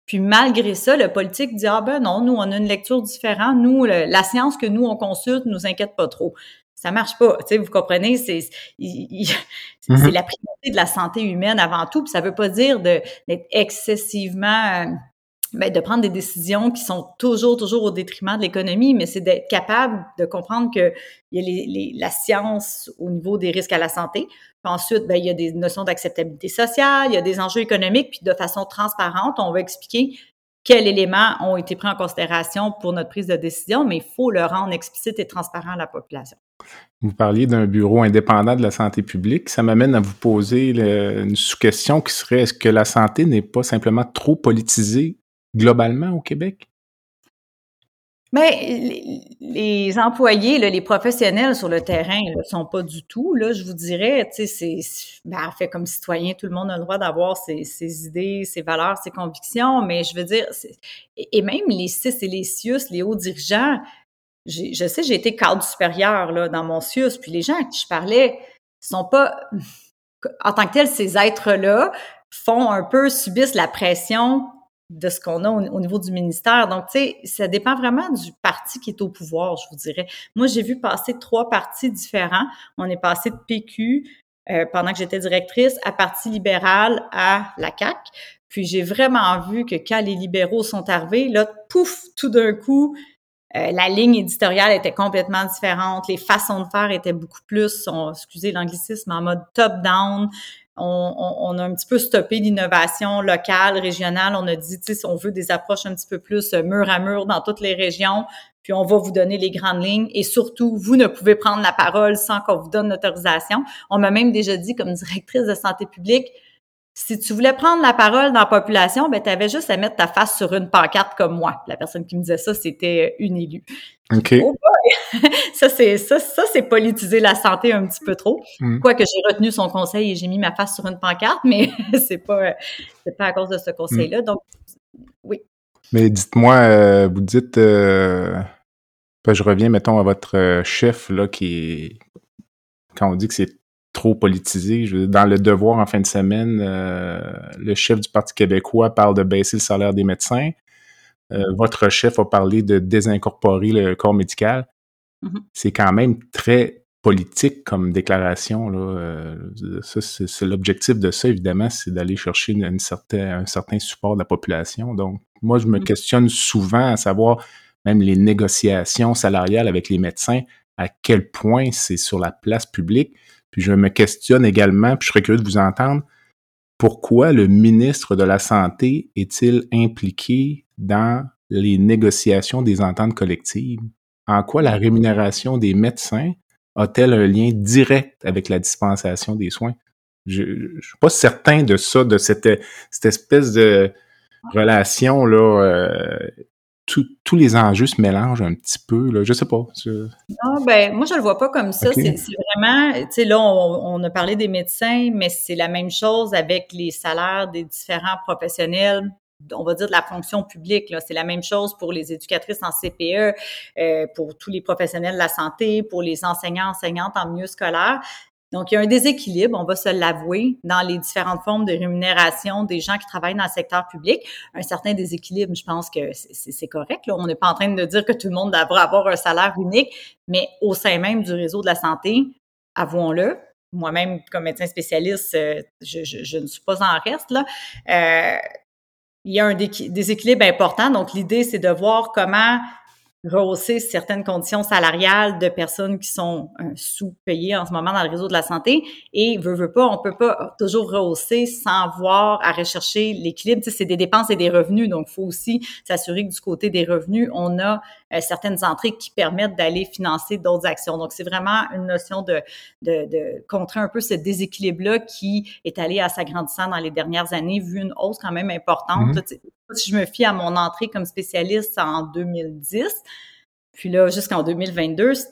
Puis malgré ça, le politique dit ah ben non, nous on a une lecture différente, nous la science que nous on consulte nous inquiète pas trop. Ça marche pas, tu sais, vous comprenez, c'est mm-hmm. c'est la priorité de la santé humaine avant tout, puis ça veut pas dire d'être excessivement euh, ben, de prendre des décisions qui sont toujours, toujours au détriment de l'économie, mais c'est d'être capable de comprendre que il y a les, les, la science au niveau des risques à la santé. Puis ensuite, ben, il y a des notions d'acceptabilité sociale, il y a des enjeux économiques, puis de façon transparente, on va expliquer quels éléments ont été pris en considération pour notre prise de décision, mais il faut le rendre explicite et transparent à la population. Vous parliez d'un bureau indépendant de la santé publique. Ça m'amène à vous poser une sous-question qui serait est-ce que la santé n'est pas simplement trop politisée globalement au Québec? Mais les, employés, les professionnels sur le terrain ne sont pas du tout. Là, je vous dirais, tu sais, ben, fait comme citoyen, tout le monde a le droit d'avoir ses, idées, ses valeurs, ses convictions, mais je veux dire, et même les CIS et les CIUS, les hauts dirigeants, je sais, j'ai été cadre supérieur là, dans mon CIUS, puis les gens à qui je parlais sont pas, en tant que tels, ces êtres-là font un peu, subissent la pression de ce qu'on a au, niveau du ministère. Donc, tu sais, ça dépend vraiment du parti qui est au pouvoir, je vous dirais. Moi, j'ai vu passer trois partis différents. On est passé de PQ euh, pendant que j'étais directrice à Parti libéral à la CAC. Puis j'ai vraiment vu que quand les libéraux sont arrivés, là, pouf, tout d'un coup, euh, la ligne éditoriale était complètement différente, les façons de faire étaient beaucoup plus, excusez l'anglicisme, en mode top-down on, a un petit peu stoppé l'innovation locale, régionale. On a dit, tu sais, on veut des approches un petit peu plus euh, mur à mur dans toutes les régions, puis on va vous donner les grandes lignes. Et surtout, vous ne pouvez prendre la parole sans qu'on vous donne l'autorisation. On m'a même déjà dit, comme directrice de santé publique, si tu voulais prendre la parole dans la population, ben, tu avais juste à mettre ta face sur une pancarte comme moi. La personne qui me disait ça, c'était une élue. OK. Oh ça, c'est, ça, ça, c'est politiser la santé un petit peu trop. Mm. Quoique j'ai retenu son conseil et j'ai mis ma face sur une pancarte, mais c'est pas, c'est pas à cause de ce conseil-là. Donc, oui. Mais dites-moi, euh, vous dites, euh, ben, je reviens, mettons, à votre euh, chef, là, qui quand on dit que c'est trop politisé. dans le devoir en fin de semaine, euh, le chef du Parti québécois parle de baisser le salaire des médecins. Euh, votre chef a parlé de désincorporer le corps médical. Mm-hmm. C'est quand même très politique comme déclaration. Là. Euh, c'est, l'objectif de ça, évidemment, c'est d'aller chercher une, un certain support de la population. Donc, moi, je me mm-hmm. questionne souvent à savoir, même les négociations salariales avec les médecins, à quel point c'est sur la place publique. Puis je me questionne également, puis je serais curieux de vous entendre, pourquoi le ministre de la Santé est-il impliqué dans les négociations des ententes collectives? En quoi la rémunération des médecins a-t-elle un lien direct avec la dispensation des soins? Je ne suis pas certain de ça, de cette, espèce de relation là euh, tous les enjeux se mélangent un petit peu, là. Je sais pas. Non, ben, moi, je le vois pas comme ça. C'est vraiment, tu sais, là, on, a parlé des médecins, mais c'est la même chose avec les salaires des différents professionnels on va dire de la fonction publique. C'est la même chose pour les éducatrices en CPE, euh, pour tous les professionnels de la santé, pour les enseignants, enseignantes en milieu scolaire. Donc, il y a un déséquilibre, on va se l'avouer, dans les différentes formes de rémunération des gens qui travaillent dans le secteur public. Un certain déséquilibre, je pense que c'est correct. Là. On n'est pas en train de dire que tout le monde devrait avoir un salaire unique, mais au sein même du réseau de la santé, avouons-le, moi-même, comme médecin spécialiste, euh, je, je, ne suis pas en reste. Là. Euh, il y a un déséquilibre important. Donc, l'idée, c'est de voir comment rehausser certaines conditions salariales de personnes qui sont euh, sous-payées en ce moment dans le réseau de la santé. Et veut, veut pas, on peut pas toujours rehausser sans voir à rechercher l'équilibre. Tu sais, c'est des dépenses et des revenus, donc il faut aussi s'assurer que du côté des revenus, on a euh, certaines entrées qui permettent d'aller financer d'autres actions. Donc, c'est vraiment une notion de, de, de contrer un peu ce déséquilibre-là qui est allé à s'agrandissant dans les dernières années, vu une hausse quand même importante. Mm-hmm si je me fie à mon entrée comme spécialiste en 2010, puis là, jusqu'en 2022, c'est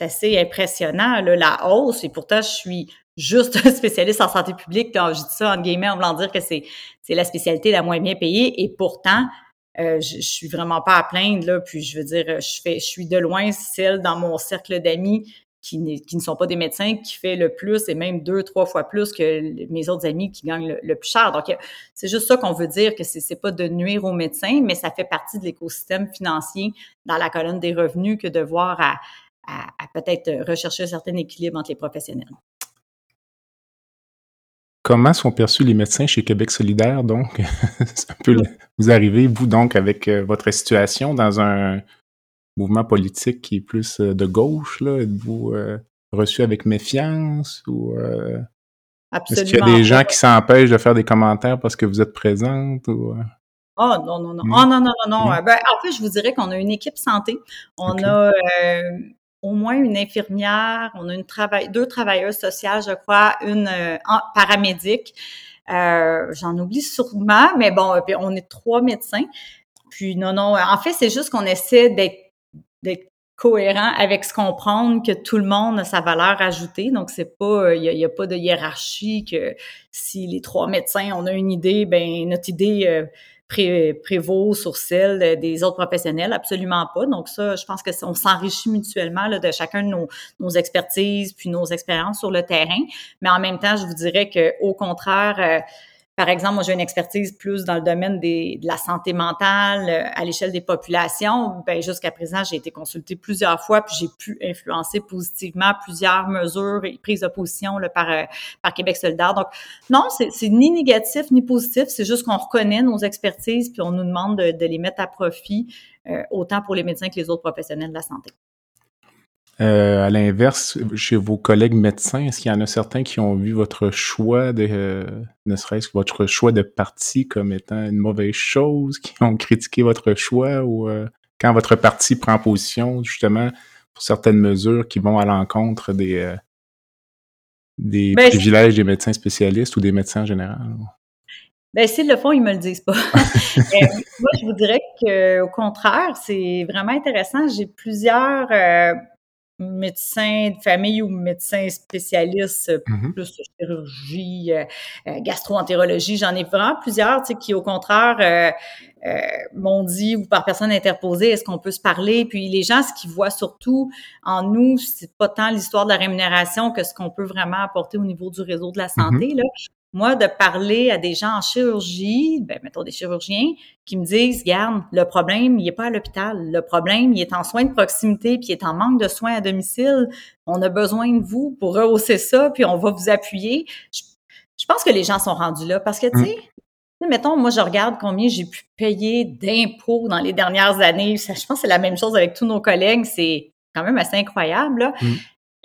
assez impressionnant, là, la hausse. Et pourtant, je suis juste spécialiste en santé publique. Quand je dis ça, en guillemets, en voulant dire que c'est, c'est la spécialité la moins bien payée. Et pourtant, euh, je, je, suis vraiment pas à plaindre, là. Puis je veux dire, je fais, je suis de loin celle dans mon cercle d'amis qui, ne sont pas des médecins, qui fait le plus et même deux, trois fois plus que mes autres amis qui gagnent le, plus cher. Donc, c'est juste ça qu'on veut dire, que c'est pas de nuire aux médecins, mais ça fait partie de l'écosystème financier dans la colonne des revenus que de voir à, peut-être rechercher un certain équilibre entre les professionnels. Comment sont perçus les médecins chez Québec solidaire, donc? un peu, vous arrivez, vous, donc, avec euh, votre situation dans un, mouvement politique qui est plus euh, de gauche, là? Êtes-vous euh, reçu avec méfiance ou euh, est-ce qu'il y a des gens qui s'empêchent de faire des commentaires parce que vous êtes présente ou Oh non, non, non. Oh non, non, non, non. Ben, en fait, je vous dirais qu'on a une équipe santé. On a au moins une infirmière, on a une travail, deux travailleuses sociales, je crois, une paramédic. J'en oublie sûrement, mais bon, on est trois médecins. Puis non, non. En fait, c'est juste qu'on essaie d'être d'être cohérent avec se comprendre que tout le monde a sa valeur ajoutée. Donc, c'est pas, il n'y a, pas de hiérarchie que si les trois médecins, on a une idée, ben notre idée euh, prévaut sur celle des autres professionnels. Absolument pas. Donc, ça, je pense que on s'enrichit mutuellement de chacun de nos, nos expertises puis nos expériences sur le terrain. Mais en même temps, je vous dirais que au contraire, euh, par exemple, moi, j'ai une expertise plus dans le domaine des, de la santé mentale euh, à l'échelle des populations. Ben, jusqu'à présent, j'ai été consultée plusieurs fois, puis j'ai pu influencer positivement plusieurs mesures et prises de position là, par, euh, par Québec solidaire. Donc, non, c'est ni négatif ni positif, c'est juste qu'on reconnaît nos expertises, puis on nous demande de, de les mettre à profit, euh, autant pour les médecins que les autres professionnels de la santé. Euh, à l'inverse, chez vos collègues médecins, est-ce qu'il y en a certains qui ont vu votre choix de, euh, ne serait-ce que votre choix de parti comme étant une mauvaise chose, qui ont critiqué votre choix ou euh, quand votre parti prend position justement pour certaines mesures qui vont à l'encontre des, des ben, privilèges des médecins spécialistes ou des médecins en général? Ben, s'ils le font, ils me le disent pas. moi, je vous dirais qu'au contraire, c'est vraiment intéressant. J'ai plusieurs médecin de famille ou médecin spécialiste euh, mm-hmm. plus chirurgie, euh, euh, gastroentérologie. J'en ai vraiment plusieurs tu sais, qui, au contraire, m'ont dit ou par personne interposée, est-ce qu'on peut se parler? Puis les gens, ce qu'ils voient surtout en nous, c'est pas tant l'histoire de la rémunération que ce qu'on peut vraiment apporter au niveau du réseau de la mm-hmm. santé. là moi, de parler à des gens en chirurgie, ben, mettons des chirurgiens, qui me disent, garde, le problème, il n'est pas à l'hôpital. Le problème, il est en soins de proximité, puis il est en manque de soins à domicile. On a besoin de vous pour rehausser ça, puis on va vous appuyer. Je, pense que les gens sont rendus là parce que, tu sais, mmh. mettons, moi, je regarde combien j'ai pu payer d'impôts dans les dernières années. je pense que c'est la même chose avec tous nos collègues. C'est quand même assez incroyable, là, mmh.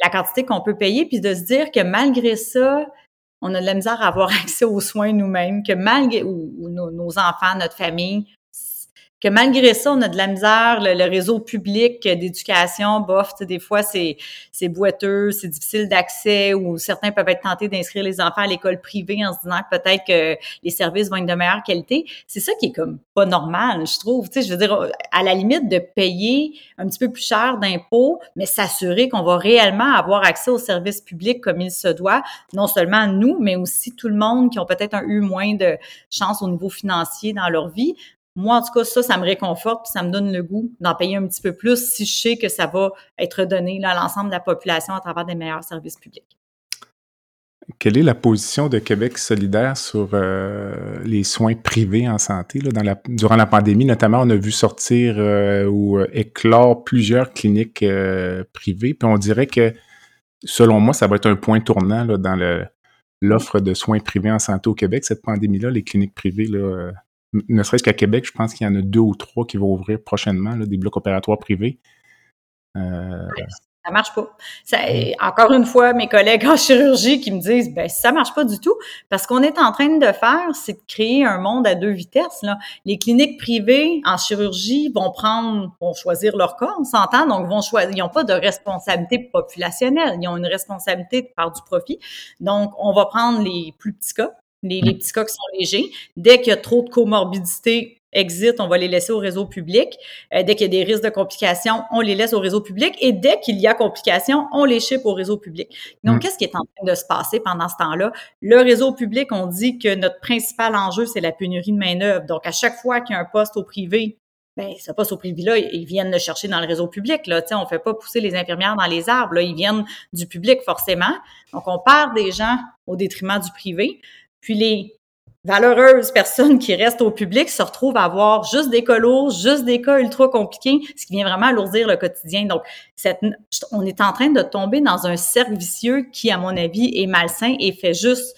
la quantité qu'on peut payer, puis de se dire que malgré ça, on a de la misère à avoir accès aux soins nous-mêmes, que malgré ou, nos, enfants, notre famille, que malgré ça, on a de la misère, le, réseau public d'éducation, bof, des fois, c'est, c'est boiteux, c'est difficile d'accès, ou certains peuvent être tentés d'inscrire les enfants à l'école privée en se disant que peut-être que les services vont être de meilleure qualité. C'est ça qui est comme pas normal, je trouve. Tu sais, je veux dire, à la limite de payer un petit peu plus cher d'impôts, mais s'assurer qu'on va réellement avoir accès aux services publics comme il se doit, non seulement nous, mais aussi tout le monde qui ont peut-être eu moins de chance au niveau financier dans leur vie. Moi, en tout cas, ça, ça me réconforte, puis ça me donne le goût d'en payer un petit peu plus si je sais que ça va être donné à l'ensemble de la population à travers des meilleurs services publics. Quelle est la position de Québec solidaire sur euh, les soins privés en santé? Durant la pandémie, notamment, on a vu sortir euh, ou euh, éclore plusieurs cliniques privées. Puis on dirait que, selon moi, ça va être un point tournant dans l'offre de soins privés en santé au Québec, cette pandémie-là, les cliniques privées. Ne serait-ce qu'à Québec, je pense qu'il y en a deux ou trois qui vont ouvrir prochainement, des blocs opératoires privés. Euh, ça marche pas. Ça, encore une fois, mes collègues en chirurgie qui me disent, ben ça marche pas du tout, parce qu'on est en train de faire, c'est de créer un monde à deux vitesses. Là. Les cliniques privées en chirurgie vont prendre, vont choisir leur cas, on s'entend, donc vont choisir. Ils n'ont pas de responsabilité populationnelle, ils ont une responsabilité de part du profit. Donc, on va prendre les plus petits cas, les, les, petits cas qui sont légers. Dès qu'il y a trop de comorbidité, exit, on va les laisser au réseau public. Euh, dès qu'il y a des risques de complications, on les laisse au réseau public. Et dès qu'il y a complications, on les ship au réseau public. Donc, mm. qu'est-ce qui est en train de se passer pendant ce temps-là? Le réseau public, on dit que notre principal enjeu, c'est la pénurie de main-d'œuvre. Donc, à chaque fois qu'il y a un poste au privé, ben, ce poste au privé-là, ils viennent le chercher dans le réseau public. Là. on fait pas pousser les infirmières dans les arbres. Là. Ils viennent du public, forcément. Donc, on perd des gens au détriment du privé. Puis les valeureuses personnes qui restent au public se retrouvent à avoir juste des cas lourds, juste des cas ultra compliqués, ce qui vient vraiment alourdir le quotidien. Donc, on est en train de tomber dans un cercle vicieux qui, à mon avis, est malsain et fait juste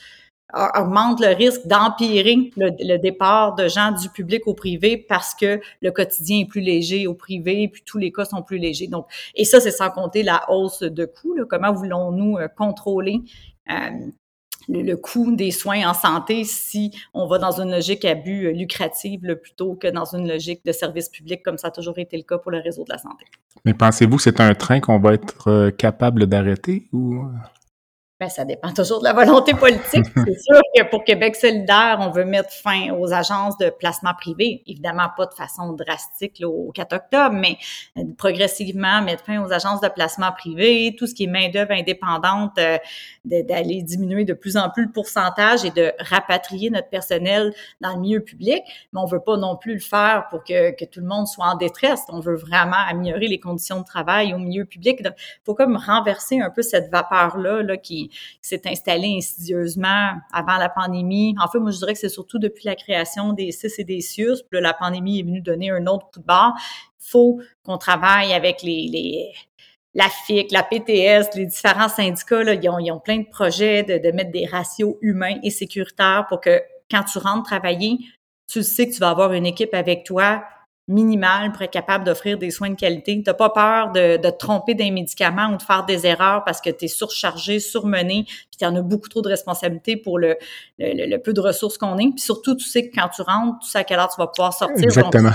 augmente le risque d'empirer le, départ de gens du public au privé parce que le quotidien est plus léger au privé, puis tous les cas sont plus légers. Donc, et ça, c'est sans compter la hausse de coûts. Comment voulons-nous euh, contrôler euh, le, coût des soins en santé si on va dans une logique à but euh, lucrative plutôt que dans une logique de service public comme ça a toujours été le cas pour le réseau de la santé. Mais pensez-vous que c'est un train qu'on va être euh, capable d'arrêter ou ben, ça dépend toujours de la volonté politique. C'est sûr que pour Québec solidaire, on veut mettre fin aux agences de placement privé. Évidemment, pas de façon drastique au 4 octobre, mais euh, progressivement mettre fin aux agences de placement privé, tout ce qui est main-d'œuvre indépendante, euh, d'aller diminuer de plus en plus le pourcentage et de rapatrier notre personnel dans le milieu public. Mais on veut pas non plus le faire pour que, que tout le monde soit en détresse. On veut vraiment améliorer les conditions de travail au milieu public. Il faut comme renverser un peu cette vapeur-là là, qui s'est installé insidieusement avant la pandémie. En fait, moi, je dirais que c'est surtout depuis la création des CIS et des CIUS. Puis la pandémie est venue donner un autre coup de barre. Il faut qu'on travaille avec les, la FIC, la PTS, les différents syndicats, ils, ont, plein de projets de mettre des ratios humains et sécuritaires pour que quand tu rentres travailler, tu sais que tu vas avoir une équipe avec toi minimal pour être capable d'offrir des soins de qualité. Tu n'as pas peur de, de te tromper des médicaments ou de faire des erreurs parce que tu es surchargé, surmené, puis tu en as beaucoup trop de responsabilités pour le, le, peu de ressources qu'on est. Puis surtout, tu sais que quand tu rentres, tu sais à quelle heure tu vas pouvoir sortir. Exactement.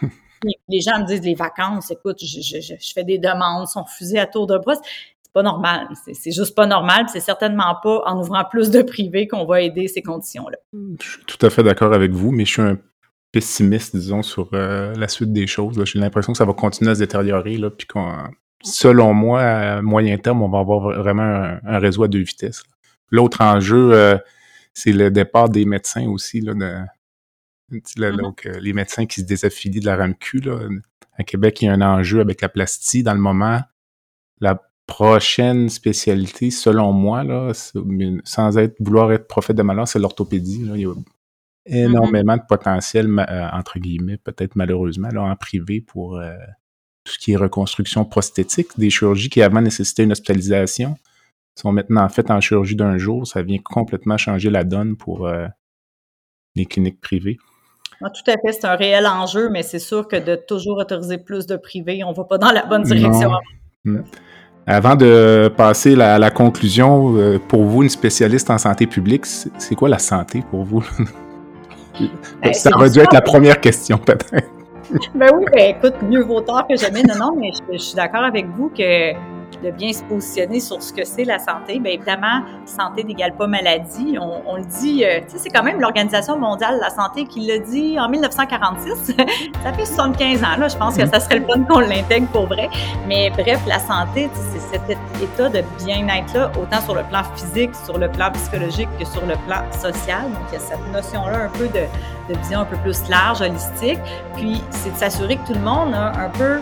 les gens me disent les vacances, écoute, je, je, je, fais des demandes, sont refusées à tour de bras. C'est pas normal. C'est juste pas normal. C'est certainement pas en ouvrant plus de privés qu'on va aider ces conditions-là. Je suis tout à fait d'accord avec vous, mais je suis un pessimiste, disons, sur euh, la suite des choses. J'ai l'impression que ça va continuer à se détériorer, là, puis qu'on, selon moi, à moyen terme, on va avoir vraiment un, réseau à deux vitesses. L'autre enjeu, euh, c'est le départ des médecins aussi, là, mm-hmm. donc, euh, les médecins qui se désaffilient de la RAMQ. Là. À Québec, il y a un enjeu avec la plastie. Dans le moment, la prochaine spécialité, selon moi, là, sans être vouloir être prophète de malheur, c'est l'orthopédie. Il y a Mm-hmm. énormément de potentiel, euh, entre guillemets, peut-être malheureusement, là, en privé pour euh, tout ce qui est reconstruction prosthétique, des chirurgies qui avant nécessitaient une hospitalisation sont maintenant faites en chirurgie d'un jour. Ça vient complètement changer la donne pour euh, les cliniques privées. Ah, tout à fait, c'est un réel enjeu, mais c'est sûr que de toujours autoriser plus de privés, on ne va pas dans la bonne direction. Mm. Avant de passer à la conclusion, pour vous, une spécialiste en santé publique, c'est quoi la santé pour vous? Ben, ça aurait dû être la première question, peut-être. ben oui, ben écoute, mieux vaut tard que jamais. Non, non, mais je suis d'accord avec vous que de bien se positionner sur ce que c'est la santé. Bien évidemment, santé n'égale pas maladie. On, le dit, euh, c'est quand même l'Organisation mondiale de la santé qui l'a dit en 1946. ça fait 75 ans, là. Je pense que ça serait le fun qu'on l'intègre pour vrai. Mais bref, la santé, c'est cet état de bien-être-là, autant sur le plan physique, sur le plan psychologique que sur le plan social. Donc, il y a cette notion-là un peu de, de vision un peu plus large, holistique. Puis, c'est de s'assurer que tout le monde a un peu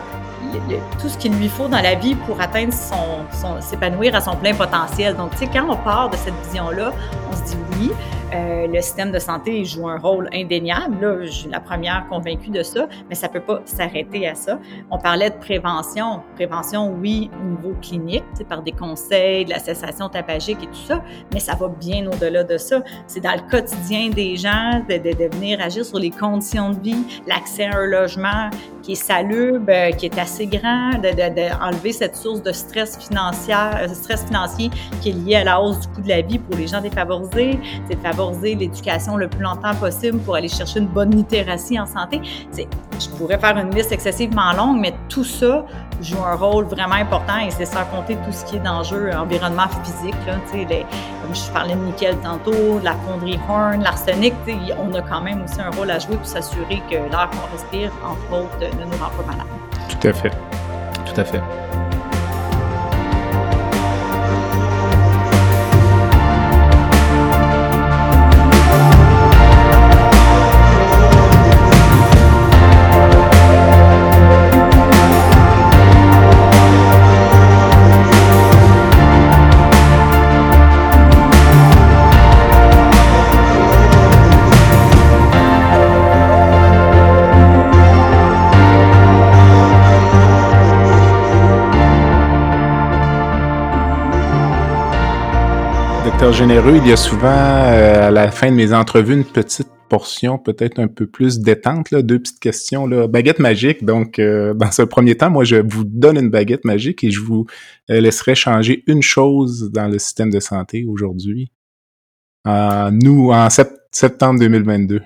tout ce qu'il lui faut dans la vie pour atteindre son, s'épanouir à son plein potentiel. Donc, tu sais, quand on part de cette vision-là, on se dit oui, euh, le système de santé joue un rôle indéniable. Là, je suis la première convaincue de ça, mais ça peut pas s'arrêter à ça. On parlait de prévention. Prévention, oui, au niveau clinique, par des conseils, de la cessation tabagique et tout ça, mais ça va bien au-delà de ça. C'est dans le quotidien des gens de, de, de venir agir sur les conditions de vie, l'accès à un logement qui est salubre, euh, qui est assez grand, d'enlever de, cette source de stress financier, euh, stress financier qui est lié à la hausse du coût de la vie pour les gens défavorisés, c'est de favoriser l'éducation le plus longtemps possible pour aller chercher une bonne littératie en santé. Je pourrais faire une liste excessivement longue, mais tout ça joue un rôle vraiment important et c'est sans compter tout ce qui est d'enjeu environnement physique. Là, les, comme je parlais de nickel tantôt, la fonderie Horn, l'arsenic, on a quand même aussi un rôle à jouer pour s'assurer que l'air qu'on respire, entre autres, Tout à fait. Tout à fait. Généreux, il y a souvent euh, à la fin de mes entrevues une petite portion peut-être un peu plus détente, deux petites questions. Là. Baguette magique, donc euh, dans ce premier temps, moi je vous donne une baguette magique et je vous euh, laisserai changer une chose dans le système de santé aujourd'hui. nous, en septembre 2022.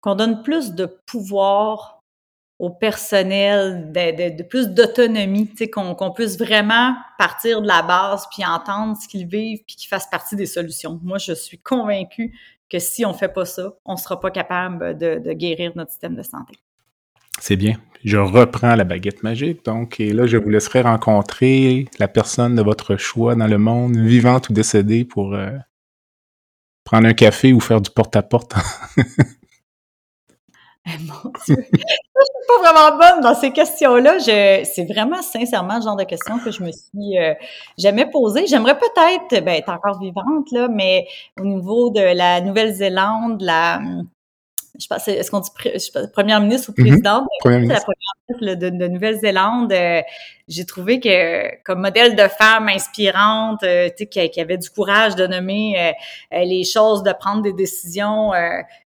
Qu'on donne plus de pouvoir au personnel, de, plus d'autonomie, qu'on puisse vraiment partir de la base, puis entendre ce qu'ils vivent, puis qu'ils fassent partie des solutions. Moi, je suis convaincue que si on fait pas ça, on sera pas capable de, guérir notre système de santé. C'est bien. Je reprends la baguette magique, donc, et là, je vous laisserai rencontrer la personne de votre choix dans le monde, vivante ou décédée, pour euh, prendre un café ou faire du porte-à-porte. Mon Dieu. pas vraiment bonne dans ces questions-là. c'est vraiment sincèrement le genre de questions que je me suis euh, jamais posées. J'aimerais peut-être, ben, être encore vivante, là, mais au niveau de la Nouvelle-Zélande, la, je pense, est-ce qu'on dit première ministre ou mm-hmm. présidente? Première ministre. La première ministre de, Nouvelle-Zélande, euh, j'ai trouvé que comme modèle de femme inspirante, euh, tu sais, qui, avait du courage de nommer euh, les choses, de prendre des décisions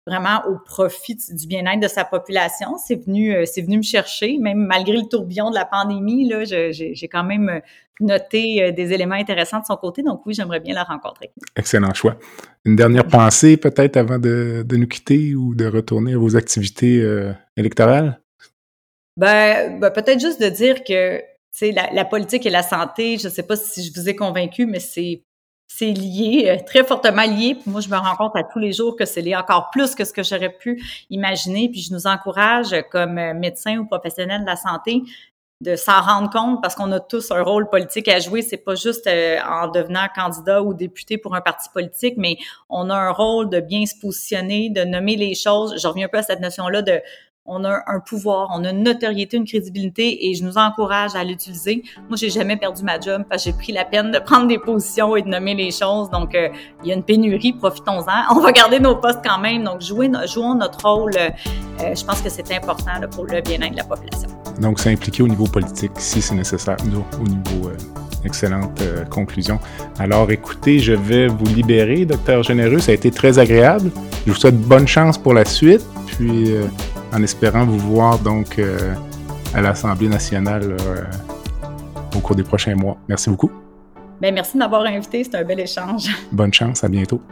vraiment au profit du bien-être de sa population, c'est venu, c'est venu me chercher, même malgré le tourbillon de la pandémie, là, j'ai quand même noté des éléments intéressants de son côté. Donc oui, j'aimerais bien la rencontrer. Excellent choix. Une dernière pensée peut-être avant de, de, nous quitter ou de retourner à vos activités électorales? Ben, ben, peut-être juste de dire que la, la politique et la santé, je ne sais pas si je vous ai convaincu, mais c'est c'est lié, euh, très fortement lié. Puis moi, je me rends compte à tous les jours que c'est lié encore plus que ce que j'aurais pu imaginer. Puis je nous encourage, comme euh, médecins ou professionnels de la santé, de s'en rendre compte parce qu'on a tous un rôle politique à jouer. C'est pas juste euh, en devenant candidat ou député pour un parti politique, mais on a un rôle de bien se positionner, de nommer les choses. Je reviens un peu à cette notion-là de on a un pouvoir, on a une notoriété, une crédibilité et je nous encourage à l'utiliser. Moi, j'ai jamais perdu ma job parce que j'ai pris la peine de prendre des positions et de nommer les choses. Donc, euh, il y a une pénurie, profitons-en. On va garder nos postes quand même. Donc, jouer, jouons notre rôle. Euh, je pense que c'est important pour le bien-être de la population. Donc, s'impliquer au niveau politique si c'est nécessaire, au niveau... Euh, excellente conclusion. Alors écoutez, je vais vous libérer, docteur Généreux. Ça a été très agréable. Je vous souhaite bonne chance pour la suite. Puis en espérant vous voir donc euh, à l'Assemblée nationale euh, au cours des prochains mois. Merci beaucoup. Bien, merci de m'avoir invité, c'est un bel échange. Bonne chance, à bientôt.